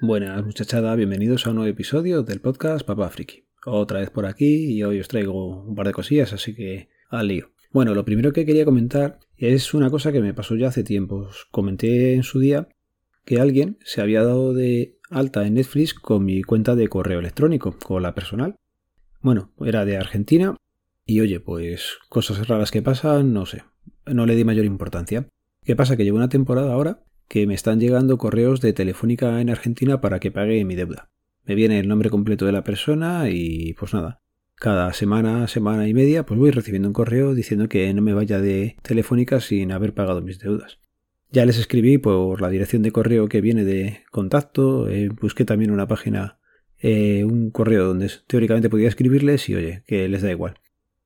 Buenas muchachada, bienvenidos a un nuevo episodio del podcast Papá Friki. Otra vez por aquí y hoy os traigo un par de cosillas, así que al lío. Bueno, lo primero que quería comentar es una cosa que me pasó ya hace tiempo. Comenté en su día que alguien se había dado de alta en Netflix con mi cuenta de correo electrónico, con la personal. Bueno, era de Argentina y oye, pues cosas raras que pasan, no sé, no le di mayor importancia. ¿Qué pasa? Que llevo una temporada ahora que me están llegando correos de Telefónica en Argentina para que pague mi deuda. Me viene el nombre completo de la persona y pues nada. Cada semana, semana y media, pues voy recibiendo un correo diciendo que no me vaya de Telefónica sin haber pagado mis deudas. Ya les escribí por la dirección de correo que viene de contacto, eh, busqué también una página, eh, un correo donde teóricamente podía escribirles y oye, que les da igual.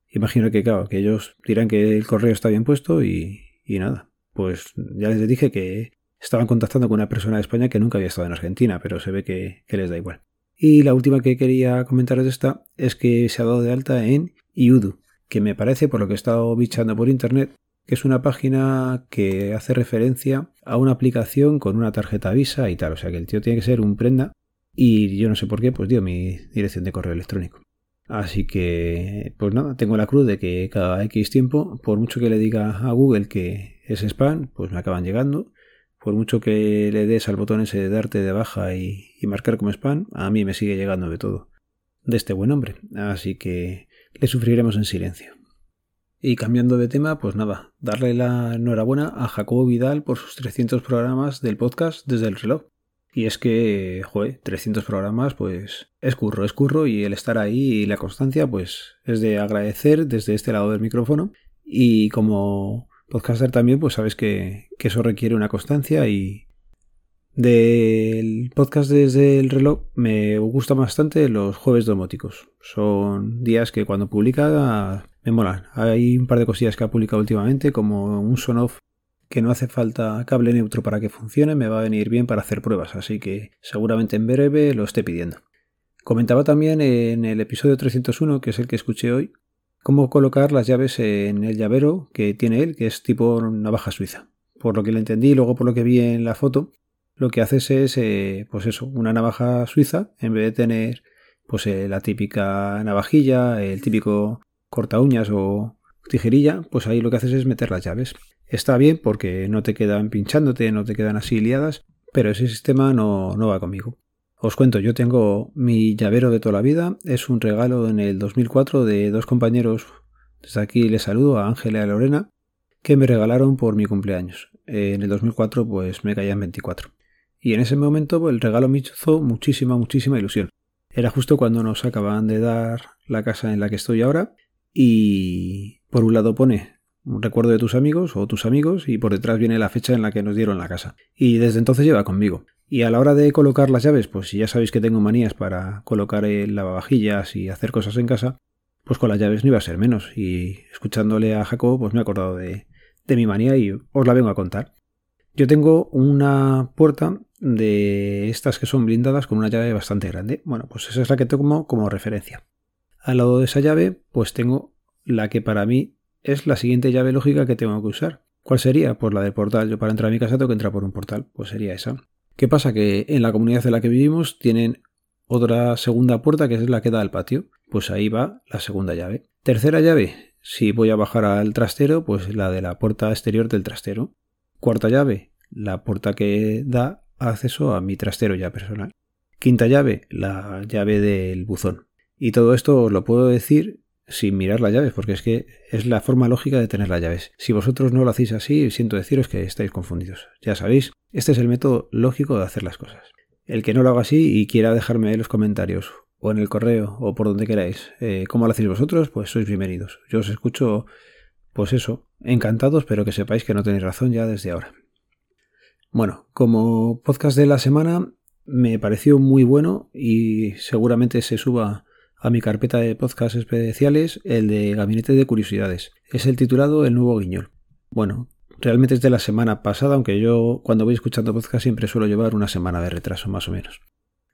Imagino que claro, que ellos dirán que el correo está bien puesto y, y nada. Pues ya les dije que estaban contactando con una persona de España que nunca había estado en Argentina, pero se ve que, les da igual. Y la última que quería comentaros de esta es que se ha dado de alta en Iudu, que me parece, por lo que he estado bichando por internet, que es una página que hace referencia a una aplicación con una tarjeta Visa y tal. O sea que el tío tiene que ser un prenda y yo no sé por qué, pues dio mi dirección de correo electrónico. Así que, pues nada, tengo la cruz de que cada X tiempo, por mucho que le diga a Google que es spam, pues me acaban llegando por mucho que le des al botón ese de darte de baja y, marcar como spam, a mí me sigue llegando de todo. De este buen hombre. Así que le sufriremos en silencio. Y cambiando de tema, pues nada, darle la enhorabuena a Jacobo Vidal por sus 300 programas del podcast desde el reloj. Y es que, joder, 300 programas, pues es curro, es curro y el estar ahí y la constancia, pues es de agradecer desde este lado del micrófono. Y como podcaster también, pues sabes que, eso requiere una constancia y del podcast desde el reloj me gusta bastante los jueves domóticos. Son días que cuando publica me molan. Hay un par de cosillas que ha publicado últimamente, como un son-off que no hace falta cable neutro para que funcione, me va a venir bien para hacer pruebas, así que seguramente en breve lo esté pidiendo. Comentaba también en el episodio 301, que es el que escuché hoy, cómo colocar las llaves en el llavero que tiene él, que es tipo navaja suiza. Por lo que le entendí y luego por lo que vi en la foto, lo que haces es, eh, pues eso, una navaja suiza, en vez de tener pues eh, la típica navajilla, el típico corta uñas o tijerilla, pues ahí lo que haces es meter las llaves. Está bien porque no te quedan pinchándote, no te quedan así liadas, pero ese sistema no, no va conmigo. Os cuento, yo tengo mi llavero de toda la vida, es un regalo en el 2004 de dos compañeros, desde aquí les saludo a Ángela y a Lorena, que me regalaron por mi cumpleaños. En el 2004 pues me caían 24. Y en ese momento pues, el regalo me hizo muchísima, muchísima ilusión. Era justo cuando nos acaban de dar la casa en la que estoy ahora y por un lado pone un recuerdo de tus amigos o tus amigos y por detrás viene la fecha en la que nos dieron la casa. Y desde entonces lleva conmigo. Y a la hora de colocar las llaves, pues si ya sabéis que tengo manías para colocar el lavavajillas y hacer cosas en casa, pues con las llaves no iba a ser menos. Y escuchándole a Jacobo, pues me he acordado de, de mi manía y os la vengo a contar. Yo tengo una puerta de estas que son blindadas con una llave bastante grande. Bueno, pues esa es la que tengo como referencia. Al lado de esa llave, pues tengo la que para mí es la siguiente llave lógica que tengo que usar. ¿Cuál sería? Pues la del portal. Yo para entrar a mi casa tengo que entrar por un portal. Pues sería esa. ¿Qué pasa? Que en la comunidad en la que vivimos tienen otra segunda puerta que es la que da al patio. Pues ahí va la segunda llave. Tercera llave, si voy a bajar al trastero, pues la de la puerta exterior del trastero. Cuarta llave, la puerta que da acceso a mi trastero ya personal. Quinta llave, la llave del buzón. Y todo esto os lo puedo decir sin mirar las llaves, porque es que es la forma lógica de tener las llaves. Si vosotros no lo hacéis así, siento deciros que estáis confundidos. Ya sabéis, este es el método lógico de hacer las cosas. El que no lo haga así y quiera dejarme en los comentarios o en el correo o por donde queráis eh, cómo lo hacéis vosotros, pues sois bienvenidos. Yo os escucho, pues eso, encantados, pero que sepáis que no tenéis razón ya desde ahora. Bueno, como podcast de la semana me pareció muy bueno y seguramente se suba a mi carpeta de podcast especiales el de Gabinete de Curiosidades. Es el titulado El Nuevo Guiñol. Bueno, realmente es de la semana pasada, aunque yo cuando voy escuchando podcast siempre suelo llevar una semana de retraso más o menos.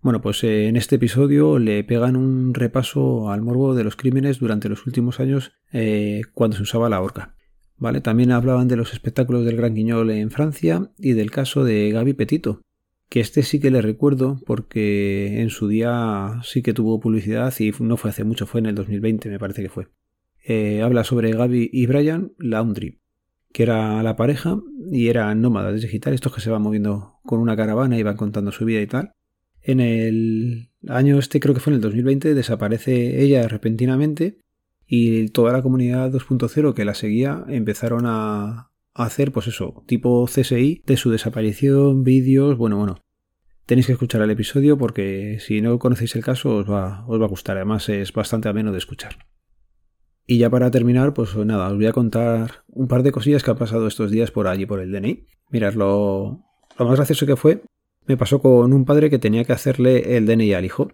Bueno, pues eh, en este episodio le pegan un repaso al morbo de los crímenes durante los últimos años eh, cuando se usaba la horca. ¿Vale? También hablaban de los espectáculos del Gran Guiñol en Francia y del caso de Gaby Petito, que este sí que le recuerdo porque en su día sí que tuvo publicidad y no fue hace mucho, fue en el 2020 me parece que fue. Eh, habla sobre Gaby y Brian Laundry, que era la pareja y eran nómadas digitales, estos que se van moviendo con una caravana y van contando su vida y tal. En el año este, creo que fue en el 2020, desaparece ella repentinamente y toda la comunidad 2.0 que la seguía empezaron a, hacer, pues eso, tipo CSI de su desaparición, vídeos, bueno, bueno. Tenéis que escuchar el episodio porque si no conocéis el caso os va, os va a gustar, además es bastante ameno de escuchar. Y ya para terminar, pues nada, os voy a contar un par de cosillas que han pasado estos días por allí, por el DNI. Mirad, lo, lo más gracioso que fue, me pasó con un padre que tenía que hacerle el DNI al hijo.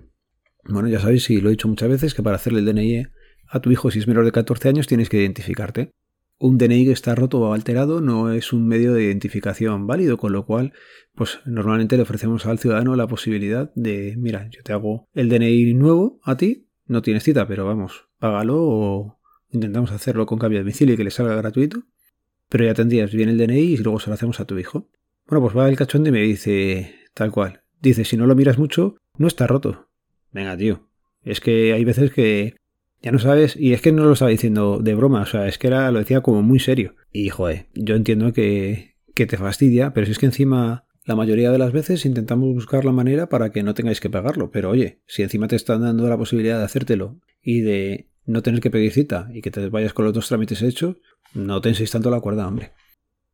Bueno, ya sabéis, y lo he dicho muchas veces, que para hacerle el DNI a tu hijo si es menor de 14 años tienes que identificarte. Un DNI que está roto o alterado no es un medio de identificación válido, con lo cual, pues normalmente le ofrecemos al ciudadano la posibilidad de, mira, yo te hago el DNI nuevo a ti, no tienes cita, pero vamos, págalo o intentamos hacerlo con cambio de domicilio y que le salga gratuito, pero ya tendrías bien el DNI y luego se lo hacemos a tu hijo. Bueno, pues va el cachondo y me dice, tal cual, dice, si no lo miras mucho, no está roto. Venga, tío, es que hay veces que ya no sabes, y es que no lo estaba diciendo de broma, o sea, es que era, lo decía como muy serio. Y joder, yo entiendo que, que te fastidia, pero si es que encima la mayoría de las veces intentamos buscar la manera para que no tengáis que pagarlo. Pero oye, si encima te están dando la posibilidad de hacértelo y de no tener que pedir cita y que te vayas con los dos trámites hechos, no tenséis tanto la cuerda, hombre.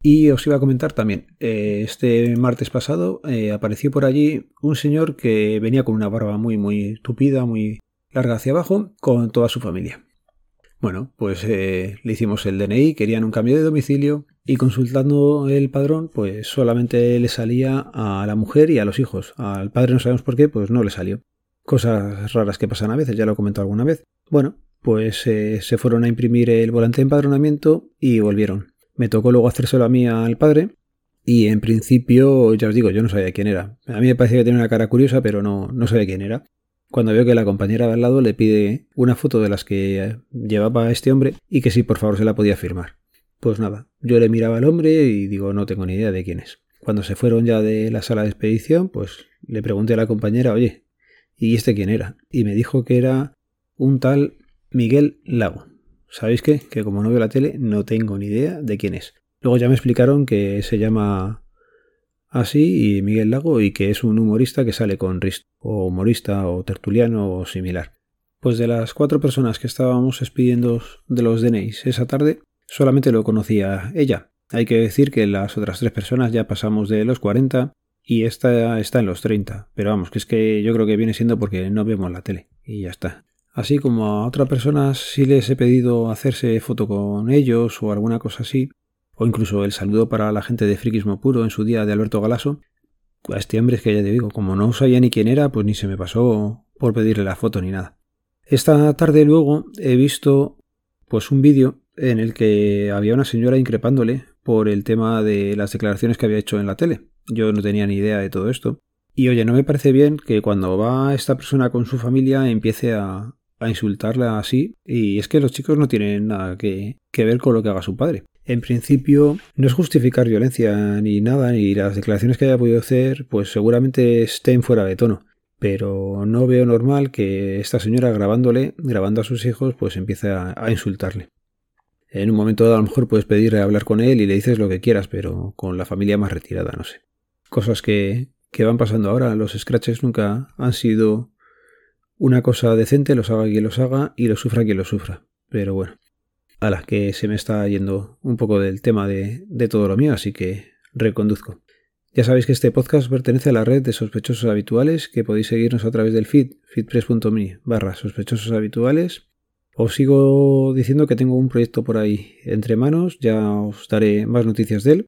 Y os iba a comentar también, eh, este martes pasado eh, apareció por allí un señor que venía con una barba muy, muy tupida, muy larga hacia abajo con toda su familia. Bueno, pues eh, le hicimos el DNI, querían un cambio de domicilio y consultando el padrón, pues solamente le salía a la mujer y a los hijos. Al padre no sabemos por qué, pues no le salió. Cosas raras que pasan a veces, ya lo he comentado alguna vez. Bueno, pues eh, se fueron a imprimir el volante de empadronamiento y volvieron. Me tocó luego hacérselo a mí al padre y en principio, ya os digo, yo no sabía quién era. A mí me parecía que tenía una cara curiosa, pero no, no sabía quién era cuando veo que la compañera de al lado le pide una foto de las que llevaba este hombre y que si por favor se la podía firmar. Pues nada, yo le miraba al hombre y digo no tengo ni idea de quién es. Cuando se fueron ya de la sala de expedición, pues le pregunté a la compañera, oye, ¿y este quién era? Y me dijo que era un tal Miguel Lago. ¿Sabéis qué? Que como no veo la tele, no tengo ni idea de quién es. Luego ya me explicaron que se llama así y Miguel Lago y que es un humorista que sale con Risto, o humorista o tertuliano o similar. Pues de las cuatro personas que estábamos expidiendo de los DNIs esa tarde, solamente lo conocía ella. Hay que decir que las otras tres personas ya pasamos de los 40 y esta está en los 30. Pero vamos, que es que yo creo que viene siendo porque no vemos la tele y ya está. Así como a otras personas sí les he pedido hacerse foto con ellos o alguna cosa así, o incluso el saludo para la gente de Friquismo Puro en su día de Alberto Galaso, a este hombre es que ya te digo, como no sabía ni quién era, pues ni se me pasó por pedirle la foto ni nada. Esta tarde luego he visto pues un vídeo en el que había una señora increpándole por el tema de las declaraciones que había hecho en la tele. Yo no tenía ni idea de todo esto. Y oye, no me parece bien que cuando va esta persona con su familia empiece a, a insultarla así. Y es que los chicos no tienen nada que, que ver con lo que haga su padre. En principio, no es justificar violencia ni nada, ni las declaraciones que haya podido hacer, pues seguramente estén fuera de tono. Pero no veo normal que esta señora grabándole, grabando a sus hijos, pues empiece a, insultarle. En un momento dado a lo mejor puedes pedirle hablar con él y le dices lo que quieras, pero con la familia más retirada, no sé. Cosas que, que van pasando ahora. Los scratches nunca han sido una cosa decente, los haga quien los haga y lo sufra quien lo sufra. Pero bueno a las que se me está yendo un poco del tema de, todo lo mío, así que reconduzco. Ya sabéis que este podcast pertenece a la red de sospechosos habituales, que podéis seguirnos a través del feed, feedpress.me barra sospechosos habituales. Os sigo diciendo que tengo un proyecto por ahí entre manos, ya os daré más noticias de él.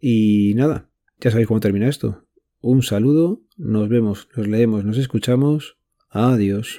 Y nada, ya sabéis cómo termina esto. Un saludo, nos vemos, nos leemos, nos escuchamos. Adiós.